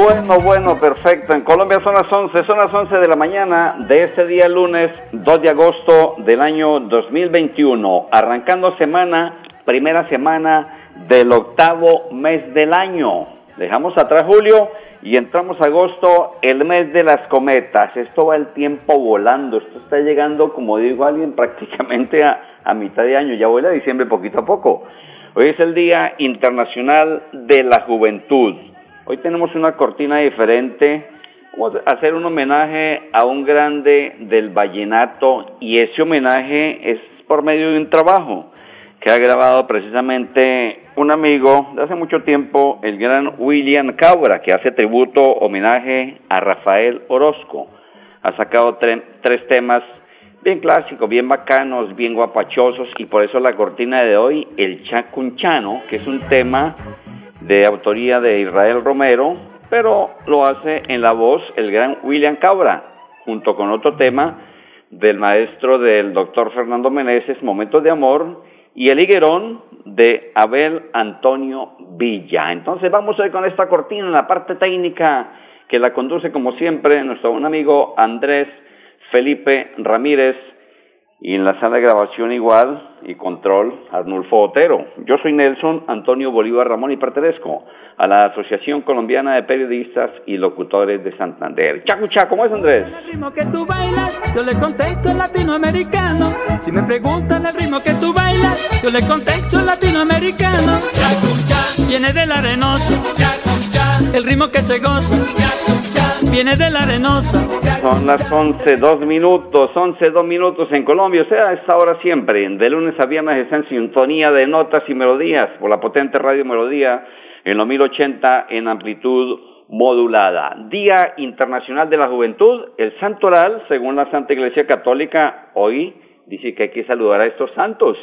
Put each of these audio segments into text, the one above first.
Bueno, bueno, perfecto. En Colombia son las 11, son las 11 de la mañana de este día lunes 2 de agosto del año 2021. Arrancando semana, primera semana del octavo mes del año. Dejamos atrás julio y entramos agosto, el mes de las cometas. Esto va el tiempo volando. Esto está llegando, como dijo alguien, prácticamente a, a mitad de año. Ya vuela diciembre poquito a poco. Hoy es el Día Internacional de la Juventud. Hoy tenemos una cortina diferente. Vamos a hacer un homenaje a un grande del vallenato y ese homenaje es por medio de un trabajo que ha grabado precisamente un amigo de hace mucho tiempo, el gran William Cabra, que hace tributo, homenaje a Rafael Orozco. Ha sacado tres temas bien clásicos, bien bacanos, bien guapachosos y por eso la cortina de hoy, el Chacunchano, que es un tema de autoría de Israel Romero, pero lo hace en la voz el gran William Cabra, junto con otro tema del maestro del doctor Fernando Meneses, Momentos de Amor, y el higuerón de Abel Antonio Villa. Entonces vamos a ir con esta cortina en la parte técnica que la conduce como siempre nuestro buen amigo Andrés Felipe Ramírez y en la sala de grabación igual y control Arnulfo Otero. Yo soy Nelson Antonio Bolívar Ramón y pertenezco a la Asociación Colombiana de Periodistas y Locutores de Santander. Chacucha, ¿cómo es Andrés? El ritmo que tú bailas, yo le contesto latinoamericano. Si me preguntan el ritmo que tú bailas, yo le contesto latinoamericano. Chacucha, viene del arenoso. Chacucha, el ritmo que se goza. Viene de la arenosa. Son las 11, dos minutos, 11, dos minutos en Colombia. O sea, a esta hora siempre, de lunes a viernes, está en sintonía de notas y melodías por la potente radio Melodía en los 1080 en amplitud modulada. Día Internacional de la Juventud, el Santo Oral, según la Santa Iglesia Católica, hoy dice que hay que saludar a estos santos,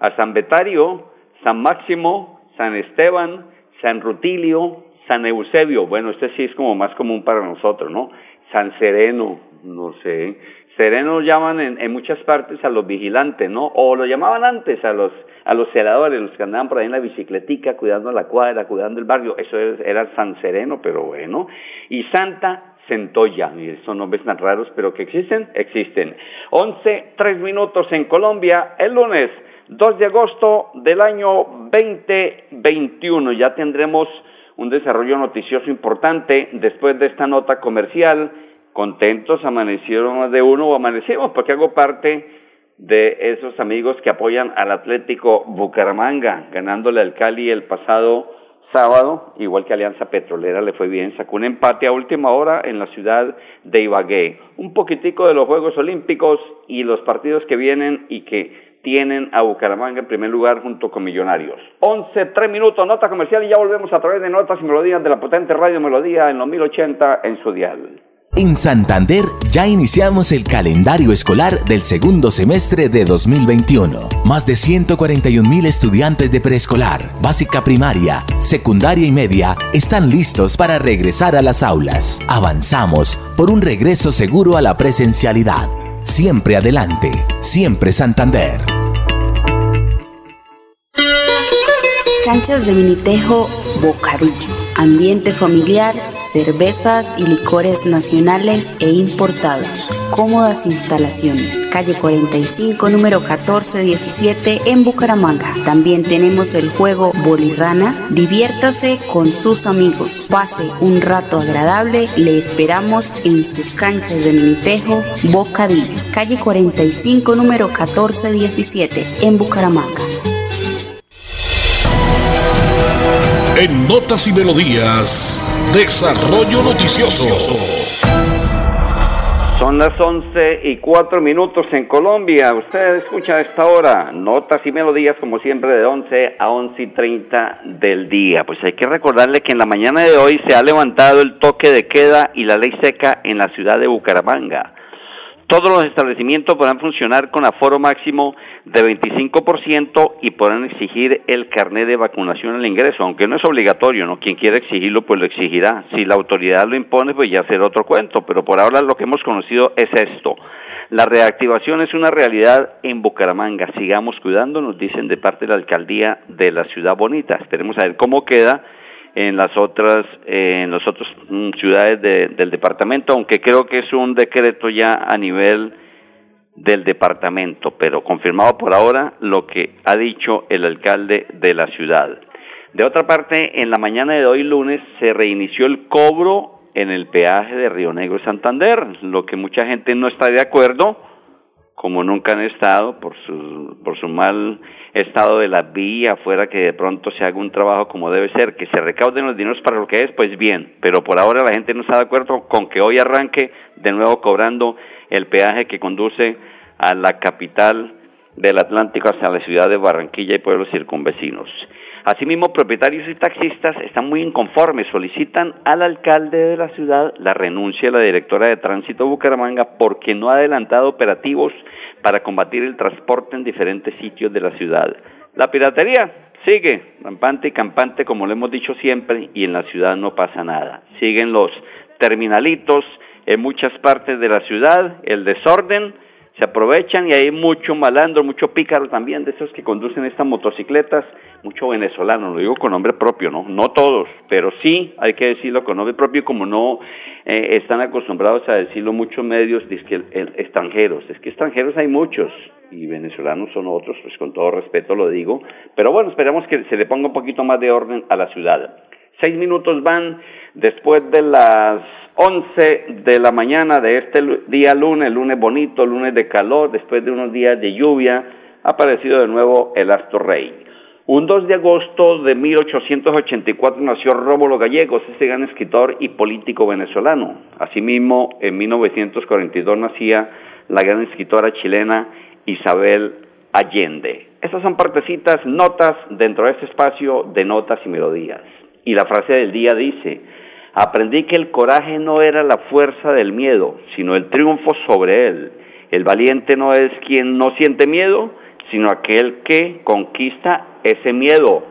a San Betario, San Máximo, San Esteban, San Rutilio, San Eusebio, bueno, este sí es como más común para nosotros, ¿no? San Sereno, no sé. Sereno llaman en, muchas partes a los vigilantes, ¿no? O lo llamaban antes a los a los celadores, los que andaban por ahí en la bicicletica, cuidando la cuadra, cuidando el barrio, eso era San Sereno, pero bueno. Y Santa Centolla, y son nombres tan raros, pero que existen, existen. Once, tres minutos en Colombia, el lunes 2 de agosto del año 2021. Ya tendremos un desarrollo noticioso importante después de esta nota comercial. Contentos, amanecieron más de uno o amanecimos porque hago parte de esos amigos que apoyan al Atlético Bucaramanga, ganándole al Cali el pasado sábado, igual que Alianza Petrolera le fue bien, sacó un empate a última hora en la ciudad de Ibagué. Un poquitico de los Juegos Olímpicos y los partidos que vienen y que tienen a Bucaramanga en primer lugar junto con Millonarios. Once, tres minutos, nota comercial y ya volvemos a través de notas y melodías de la potente radio Melodía en los 1080 en su dial. En Santander ya iniciamos el calendario escolar del segundo semestre de 2021. Más de 141 mil estudiantes de preescolar, básica primaria, secundaria y media están listos para regresar a las aulas. Avanzamos por un regreso seguro a la presencialidad. Siempre adelante, siempre Santander. Canchas de Minitejo, Bocadillo. Ambiente familiar, cervezas y licores nacionales e importados. Cómodas instalaciones. Calle 45, número 1417 en Bucaramanga. También tenemos el juego Bolirrana. Diviértase con sus amigos. Pase un rato agradable. Le esperamos en sus canchas de Minitejo, Bocadillo. Calle 45, número 1417 en Bucaramanga. En Notas y Melodías, Desarrollo Noticioso. Son las 11 y 4 minutos en Colombia. Usted escucha a esta hora Notas y Melodías como siempre de 11 a 11 y 30 del día. Pues hay que recordarle que en la mañana de hoy se ha levantado el toque de queda y la ley seca en la ciudad de Bucaramanga. Todos los establecimientos podrán funcionar con aforo máximo de 25% y podrán exigir el carnet de vacunación al ingreso, aunque no es obligatorio, ¿no? Quien quiera exigirlo, pues lo exigirá. Si la autoridad lo impone, pues ya será otro cuento, pero por ahora lo que hemos conocido es esto. La reactivación es una realidad en Bucaramanga. Sigamos cuidándonos, dicen de parte de la alcaldía de la ciudad bonita. Esperemos a ver cómo queda en las otras en las otras mm, ciudades del departamento, aunque creo que es un decreto ya a nivel del departamento, pero confirmado por ahora lo que ha dicho el alcalde de la ciudad. De otra parte, en la mañana de hoy lunes se reinició el cobro en el peaje de Río Negro y Santander, lo que mucha gente no está de acuerdo, como nunca han estado por su, por su mal estado de la vía, fuera que de pronto se haga un trabajo como debe ser, que se recauden los dineros para lo que es, pues bien, pero por ahora la gente no está de acuerdo con que hoy arranque de nuevo cobrando el peaje que conduce a la capital del Atlántico hacia la ciudad de Barranquilla y pueblos circunvecinos. Asimismo, propietarios y taxistas están muy inconformes, solicitan al alcalde de la ciudad la renuncia de la directora de tránsito Bucaramanga porque no ha adelantado operativos para combatir el transporte en diferentes sitios de la ciudad. La piratería sigue rampante y campante como lo hemos dicho siempre y en la ciudad no pasa nada. Siguen los terminalitos en muchas partes de la ciudad, el desorden, se aprovechan y hay mucho malandro, mucho pícaro también de esos que conducen estas motocicletas, mucho venezolano, lo digo con nombre propio, ¿no? No todos, pero sí hay que decirlo con nombre propio como no eh, están acostumbrados a decirlo muchos medios extranjeros. Es que extranjeros hay muchos y venezolanos son otros, pues con todo respeto lo digo, pero bueno, esperamos que se le ponga un poquito más de orden a la ciudad. Seis minutos van después de las 11 de la mañana de este día lunes, lunes bonito, lunes de calor, después de unos días de lluvia, ha aparecido de nuevo el astro rey. Un 2 de agosto de 1884 nació Rómulo Gallegos, ese gran escritor y político venezolano. Asimismo, en 1942 nacía la gran escritora chilena Isabel Allende. Estas son partecitas, notas dentro de este espacio de notas y melodías. Y la frase del día dice, Aprendí que el coraje no era la fuerza del miedo, sino el triunfo sobre él. El valiente no es quien no siente miedo, sino aquel que conquista ese miedo.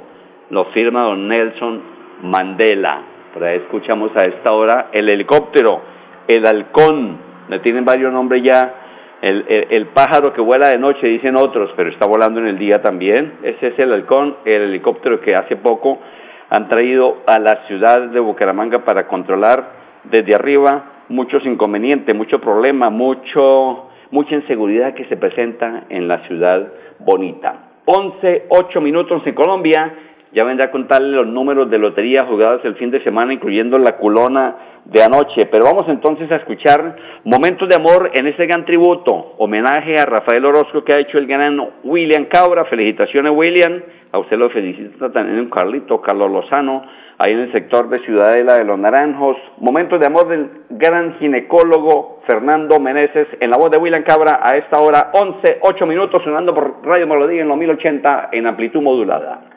Lo firma don Nelson Mandela. Por ahí escuchamos a esta hora el helicóptero, el halcón, le tienen varios nombres ya, el, el, pájaro que vuela de noche, dicen otros, pero está volando en el día también. Ese es el halcón, el helicóptero que hace poco han traído a la ciudad de Bucaramanga para controlar desde arriba muchos inconvenientes, mucho problema, mucho, mucha inseguridad que se presenta en la ciudad bonita. 11, 8 minutos en Colombia. Ya vendré a contarle los números de lotería jugados el fin de semana, incluyendo la culona de anoche. Pero vamos entonces a escuchar Momentos de Amor en este gran tributo, homenaje a Rafael Orozco que ha hecho el gran William Cabra. Felicitaciones, William. A usted lo felicita también Carlito, Carlos Lozano, ahí en el sector de Ciudadela de los Naranjos. Momentos de Amor del gran ginecólogo Fernando Meneses en la voz de William Cabra a esta hora, 11, 8 minutos, sonando por Radio Melodía en los 1080 en amplitud modulada.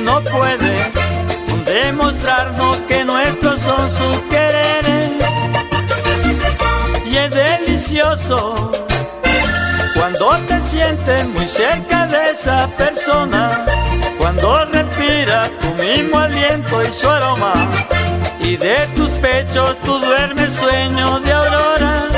No puede demostrarnos que nuestros son sus quereres. Y es delicioso cuando te sientes muy cerca de esa persona, cuando respira tu mismo aliento y su aroma, y de tus pechos tú duermes sueño de aurora.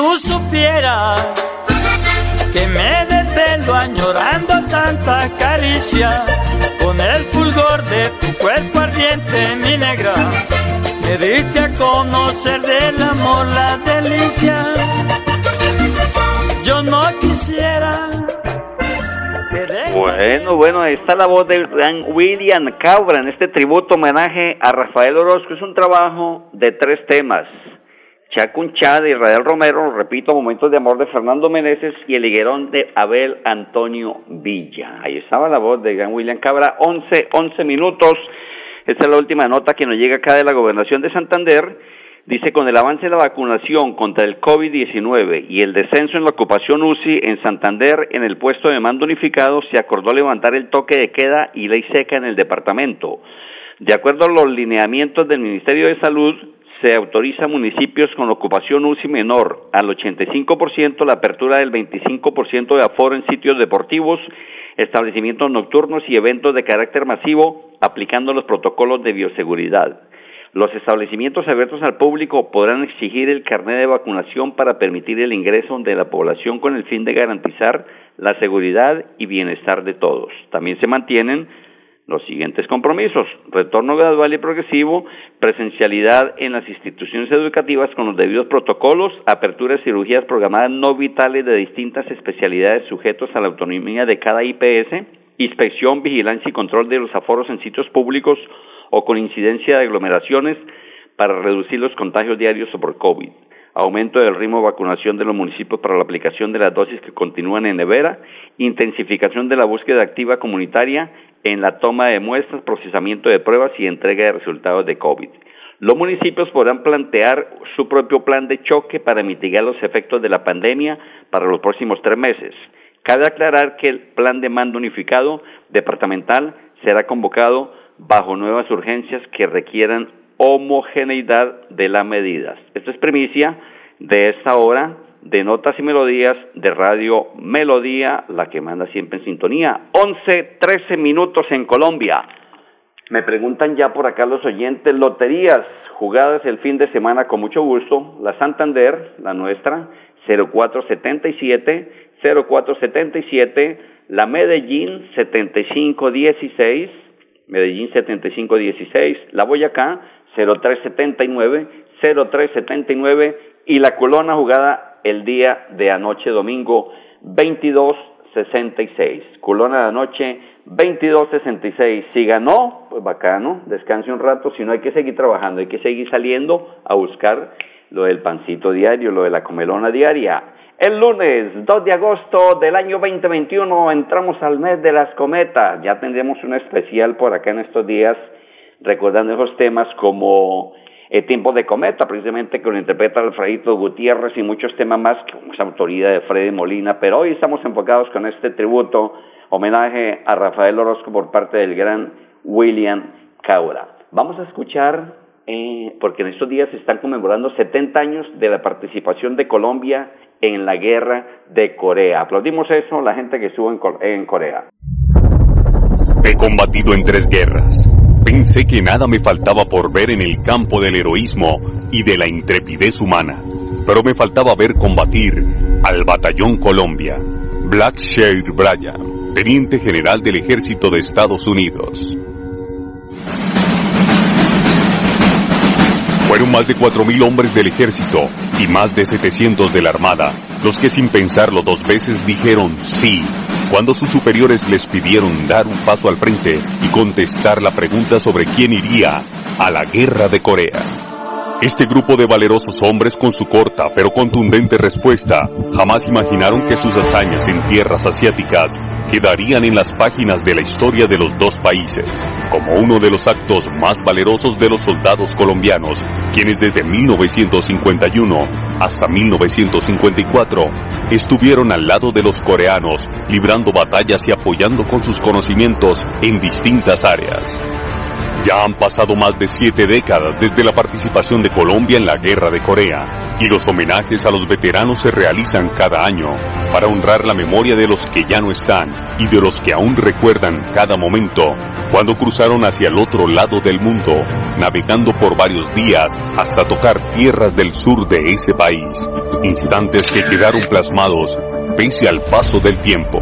Tú supieras que me desvelo añorando tanta caricia con el fulgor de tu cuerpo ardiente, mi negra. Me diste conocer del amor la delicia. Yo no quisiera. Bueno, bueno, ahí está la voz del gran William Cabra en este tributo homenaje a Rafael Orozco. Es un trabajo de tres temas. Chacunchá de Israel Romero, repito, Momentos de Amor de Fernando Meneses y El Higuerón de Abel Antonio Villa. Ahí estaba la voz de Gran William Cabra, 11, 11 minutos. Esta es la última nota que nos llega acá de la Gobernación de Santander. Dice, con el avance de la vacunación contra el COVID-19 y el descenso en la ocupación UCI en Santander en el puesto de mando unificado, se acordó levantar el toque de queda y ley seca en el departamento. De acuerdo a los lineamientos del Ministerio de Salud, se autoriza a municipios con ocupación UCI menor al 85% la apertura del 25% de aforo en sitios deportivos, establecimientos nocturnos y eventos de carácter masivo, aplicando los protocolos de bioseguridad. Los establecimientos abiertos al público podrán exigir el carnet de vacunación para permitir el ingreso de la población con el fin de garantizar la seguridad y bienestar de todos. También se mantienen los siguientes compromisos. Retorno gradual y progresivo, presencialidad en las instituciones educativas con los debidos protocolos, apertura de cirugías programadas no vitales de distintas especialidades sujetos a la autonomía de cada IPS, inspección, vigilancia y control de los aforos en sitios públicos o con incidencia de aglomeraciones para reducir los contagios diarios por COVID aumento del ritmo de vacunación de los municipios para la aplicación de las dosis que continúan en nevera, intensificación de la búsqueda activa comunitaria en la toma de muestras, procesamiento de pruebas y entrega de resultados de COVID. Los municipios podrán plantear su propio plan de choque para mitigar los efectos de la pandemia para los próximos tres meses. Cabe aclarar que el plan de mando unificado departamental será convocado bajo nuevas urgencias que requieran homogeneidad de las medidas. Esto es primicia de esta hora de Notas y Melodías de Radio Melodía, la que manda siempre en sintonía. 11, 13 minutos en Colombia. Me preguntan ya por acá los oyentes, loterías jugadas el fin de semana con mucho gusto. La Santander, la nuestra, 0477, 0477. La Medellín, 7516, Medellín 7516. La Boyacá, 0379, 0379 y la colona jugada el día de anoche domingo 2266. Colona de anoche 2266. Si ganó, pues bacano, descanse un rato, si no hay que seguir trabajando, hay que seguir saliendo a buscar lo del pancito diario, lo de la comelona diaria. El lunes 2 de agosto del año 2021 entramos al mes de las cometas. Ya tendremos un especial por acá en estos días recordando esos temas como el tiempo de cometa, precisamente que lo interpreta Alfredito Gutiérrez y muchos temas más, como esa autoridad de Freddy Molina, pero hoy estamos enfocados con este tributo, homenaje a Rafael Orozco por parte del gran William Caura. Vamos a escuchar eh, porque en estos días se están conmemorando 70 años de la participación de Colombia en la guerra de Corea. Aplaudimos eso, la gente que estuvo en, Corea. He combatido en tres guerras. Pensé que nada me faltaba por ver en el campo del heroísmo y de la intrepidez humana, pero me faltaba ver combatir al Batallón Colombia, Black Shade Bryan, teniente general del ejército de Estados Unidos. Fueron más de 4.000 hombres del ejército y más de 700 de la armada los que sin pensarlo dos veces dijeron sí cuando sus superiores les pidieron dar un paso al frente y contestar la pregunta sobre quién iría a la guerra de Corea. Este grupo de valerosos hombres con su corta pero contundente respuesta jamás imaginaron que sus hazañas en tierras asiáticas quedarían en las páginas de la historia de los dos países, como uno de los actos más valerosos de los soldados colombianos, quienes desde 1951 hasta 1954 estuvieron al lado de los coreanos, librando batallas y apoyando con sus conocimientos en distintas áreas. Ya han pasado más de siete décadas desde la participación de Colombia en la Guerra de Corea y los homenajes a los veteranos se realizan cada año para honrar la memoria de los que ya no están y de los que aún recuerdan cada momento cuando cruzaron hacia el otro lado del mundo, navegando por varios días hasta tocar tierras del sur de ese país, instantes que quedaron plasmados pese al paso del tiempo.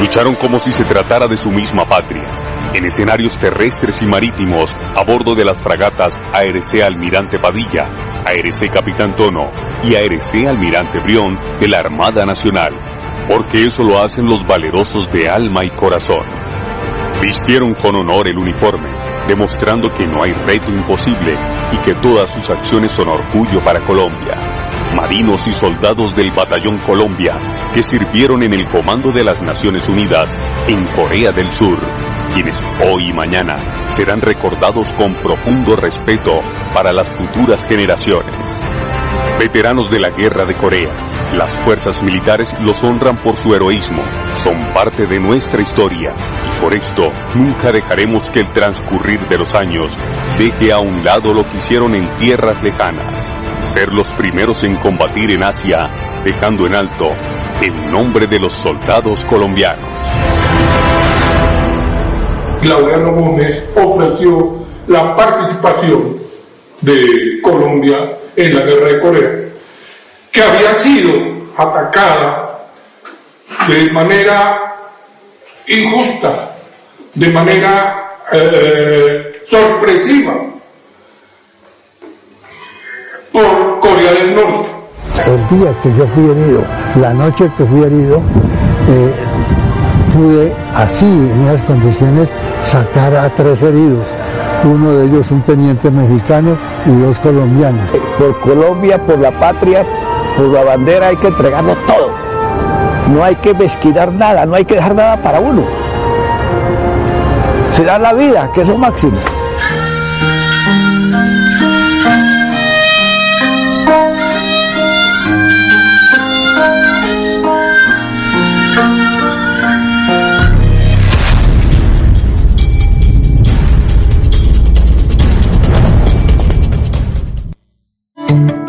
Lucharon como si se tratara de su misma patria, en escenarios terrestres y marítimos a bordo de las fragatas ARC Almirante Padilla, ARC Capitán Tono y ARC Almirante Brión de la Armada Nacional, porque eso lo hacen los valerosos de alma y corazón. Vistieron con honor el uniforme, demostrando que no hay reto imposible y que todas sus acciones son orgullo para Colombia marinos y soldados del Batallón Colombia que sirvieron en el comando de las Naciones Unidas en Corea del Sur, quienes hoy y mañana serán recordados con profundo respeto para las futuras generaciones. Veteranos de la Guerra de Corea, las fuerzas militares los honran por su heroísmo, son parte de nuestra historia y por esto nunca dejaremos que el transcurrir de los años deje a un lado lo que hicieron en tierras lejanas ser los primeros en combatir en Asia, dejando en alto el nombre de los soldados colombianos. Claudiano Gómez ofreció la participación de Colombia en la guerra de Corea, que había sido atacada de manera injusta, de manera eh, sorpresiva por Corea del Norte. El día que yo fui herido, la noche que fui herido, eh, pude así, en esas condiciones, sacar a tres heridos. Uno de ellos un teniente mexicano y dos colombianos. Por Colombia, por la patria, por la bandera hay que entregarlo todo. No hay que mezquinar nada, no hay que dejar nada para uno. Se da la vida, que es lo máximo.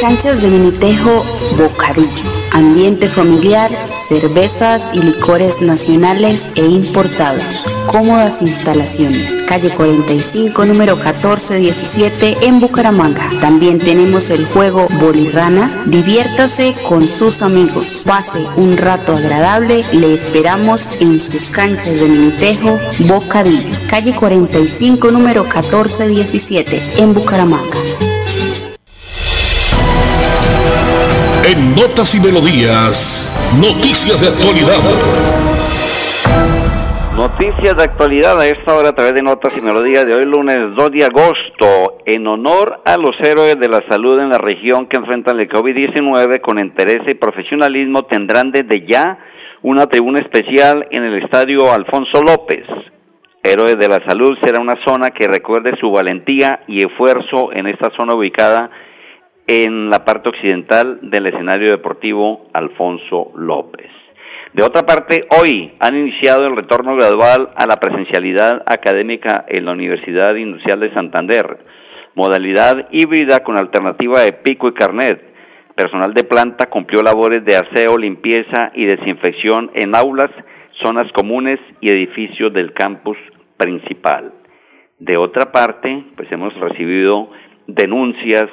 Canchas de Minitejo, Bocadillo ambiente familiar, cervezas y licores nacionales e importados. Cómodas instalaciones, calle 45, número 1417 en Bucaramanga. También tenemos el juego Bolirrana. Diviértase con sus amigos. Pase un rato agradable. Le esperamos en sus canchas de Minitejo, Bocadillo, calle 45, número 1417 en Bucaramanga. En Notas y Melodías, noticias de actualidad. Noticias de actualidad a esta hora a través de Notas y Melodías de hoy lunes 2 de agosto en honor a los héroes de la salud en la región que enfrentan el COVID-19 con interés y profesionalismo tendrán desde ya una tribuna especial en el estadio Alfonso López. Héroes de la Salud será una zona que recuerde su valentía y esfuerzo en esta zona ubicada la parte occidental del escenario deportivo Alfonso López. De otra parte, hoy han iniciado el retorno gradual a la presencialidad académica en la Universidad Industrial de Santander, modalidad híbrida con alternativa de pico y carnet. Personal de planta cumplió labores de aseo, limpieza y desinfección en aulas, zonas comunes y edificios del campus principal. De otra parte, pues hemos recibido denuncias,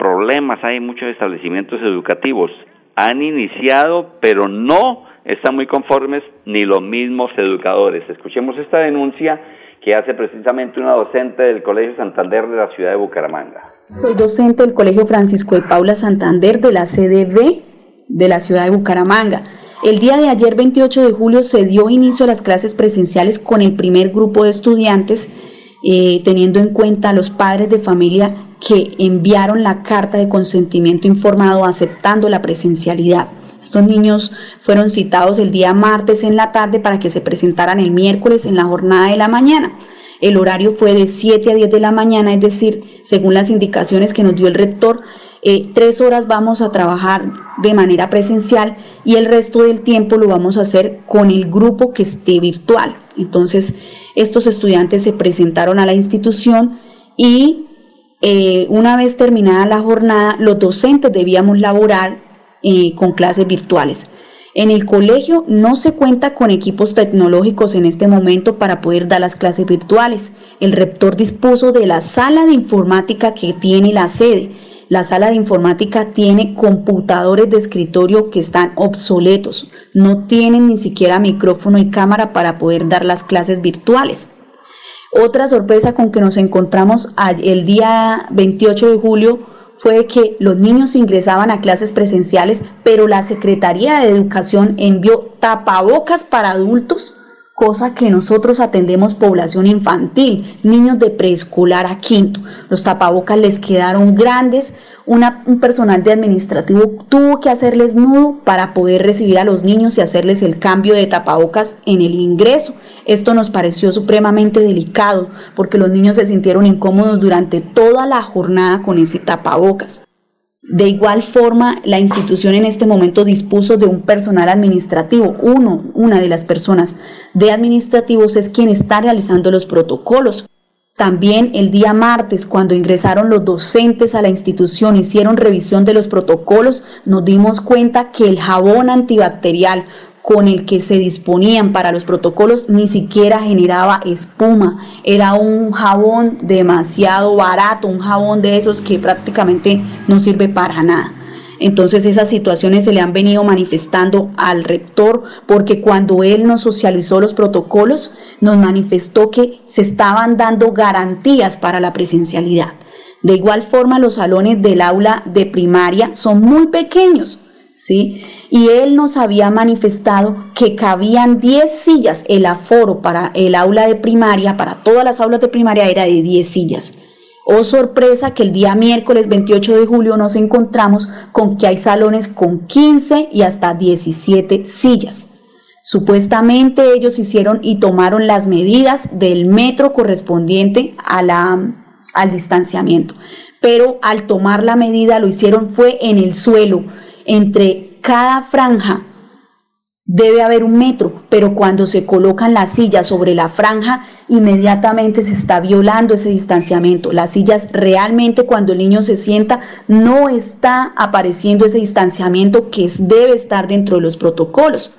problemas, hay muchos establecimientos educativos. Han iniciado, pero no están muy conformes ni los mismos educadores. Escuchemos esta denuncia que hace precisamente una docente del Colegio Santander de la ciudad de Bucaramanga. Soy docente del Colegio Francisco de Paula Santander de la CDB de la ciudad de Bucaramanga. El día de ayer, 28 de julio, se dio inicio a las clases presenciales con el primer grupo de estudiantes, eh, teniendo en cuenta a los padres de familia que enviaron la carta de consentimiento informado aceptando la presencialidad. Estos niños fueron citados el día martes en la tarde para que se presentaran el miércoles en la jornada de la mañana. El horario fue de 7 a 10 de la mañana, es decir, según las indicaciones que nos dio el rector, eh, tres horas vamos a trabajar de manera presencial y el resto del tiempo lo vamos a hacer con el grupo que esté virtual. Entonces, estos estudiantes se presentaron a la institución y eh, una vez terminada la jornada, los docentes debíamos laborar eh, con clases virtuales. En el colegio no se cuenta con equipos tecnológicos en este momento para poder dar las clases virtuales. El rector dispuso de la sala de informática que tiene la sede. La sala de informática tiene computadores de escritorio que están obsoletos. No tienen ni siquiera micrófono y cámara para poder dar las clases virtuales. Otra sorpresa con que nos encontramos el día 28 de julio fue que los niños ingresaban a clases presenciales, pero la Secretaría de Educación envió tapabocas para adultos, cosa que nosotros atendemos población infantil, niños de preescolar a quinto. Los tapabocas les quedaron grandes, un personal de administrativo tuvo que hacerles nudo para poder recibir a los niños y hacerles el cambio de tapabocas en el ingreso. Esto nos pareció supremamente delicado porque los niños se sintieron incómodos durante toda la jornada con ese tapabocas. De igual forma, la institución en este momento dispuso de un personal administrativo. Uno, una de las personas de administrativos es quien está realizando los protocolos. También el día martes, cuando ingresaron los docentes a la institución, hicieron revisión de los protocolos, nos dimos cuenta que el jabón antibacterial con el que se disponían para los protocolos ni siquiera generaba espuma. Era un jabón demasiado barato, un jabón de esos que prácticamente no sirve para nada. Entonces esas situaciones se le han venido manifestando al rector porque cuando él nos socializó los protocolos, nos manifestó que se estaban dando garantías para la presencialidad. De igual forma, los salones del aula de primaria son muy pequeños, ¿sí? Y él nos había manifestado que cabían 10 sillas, el aforo para el aula de primaria, para todas las aulas de primaria era de 10 sillas. Oh sorpresa que el día miércoles 28 de julio nos encontramos con que hay salones con 15 y hasta 17 sillas. Supuestamente ellos hicieron y tomaron las medidas del metro correspondiente a la, al distanciamiento, pero al tomar la medida lo hicieron fue en el suelo, entre cada franja debe haber un metro, pero cuando se colocan las sillas sobre la franja, inmediatamente se está violando ese distanciamiento. Las sillas realmente cuando el niño se sienta no está apareciendo ese distanciamiento que debe estar dentro de los protocolos.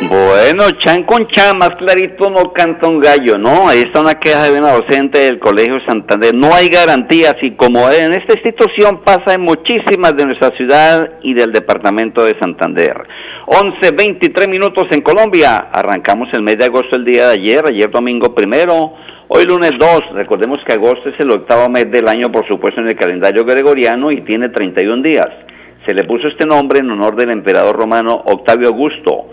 Bueno, chan con chan, más clarito no canta un gallo, ¿no? Ahí está una queja de una docente del Colegio Santander. No hay garantías y como en esta institución pasa en muchísimas de nuestra ciudad y del departamento de Santander. 11, 23 minutos en Colombia. Arrancamos el mes de agosto el día de ayer, ayer domingo primero, hoy lunes 2. Recordemos que agosto es el octavo mes del año, por supuesto, en el calendario gregoriano y tiene 31 días. Se le puso este nombre en honor del emperador romano Octavio Augusto.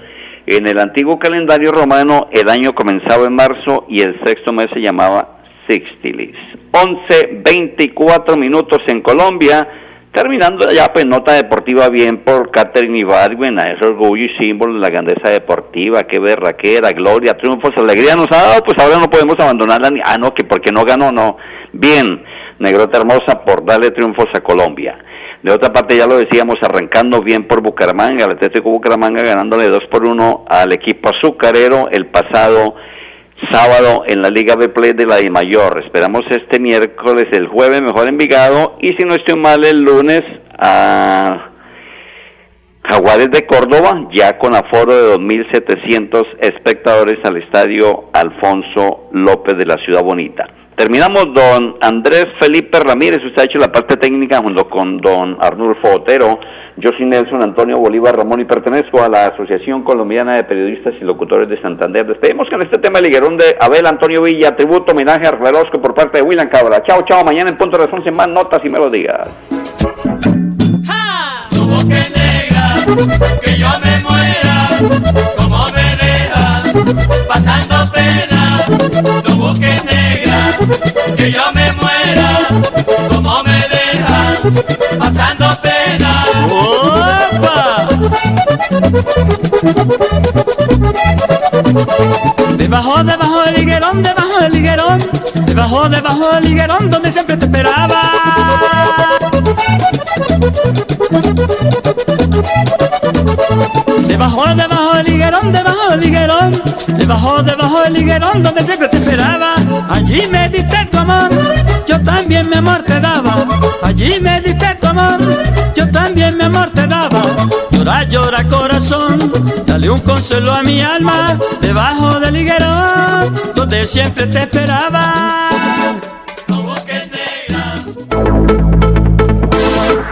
En el antiguo calendario romano el año comenzaba en marzo y el sexto mes se llamaba Sixtilis. 11, 24 minutos en Colombia. Terminando ya, pues nota deportiva bien por Catherine Ibargüen, a ese orgullo y símbolo de la grandeza deportiva, qué berraquera, gloria, triunfos, alegría nos ha dado, pues ahora no podemos abandonarla, ni, ah, no, que porque no ganó, no. Bien, Negrota Hermosa por darle triunfos a Colombia. De otra parte, ya lo decíamos, arrancando bien por Bucaramanga, el Atlético Bucaramanga ganándole 2 por 1 al equipo azucarero el pasado sábado en la Liga B Play de la I Mayor. Esperamos este miércoles, el jueves, mejor Envigado, y si no estoy mal, el lunes a Jaguares de Córdoba, ya con aforo de 2.700 espectadores al estadio Alfonso López de la Ciudad Bonita. Terminamos don Andrés Felipe Ramírez, usted ha hecho la parte técnica junto con don Arnulfo Otero. Yo soy Nelson Antonio Bolívar Ramón y pertenezco a la Asociación Colombiana de Periodistas y Locutores de Santander. Despedimos con este tema liguerón de Abel Antonio Villa, tributo, homenaje a Relosco por parte de William Cabra. Chao, chao, mañana en punto de las más notas y melodías. Negra, que yo me muera, como pasando pena, tu que negra, que yo me muera, como me deja, pasando pena. Debajo, debajo del higuerón, debajo del higuerón, debajo, debajo del higuerón, donde siempre te esperaba. Debajo, debajo del higuerón, debajo del higuerón, debajo, debajo del higuerón, donde siempre te esperaba. Allí me diste tu amor, yo también mi amor te daba. Allí me diste tu amor, yo también mi amor te daba. Llora, llora corazón, dale un consuelo a mi alma, debajo del higuerón, donde siempre te esperaba.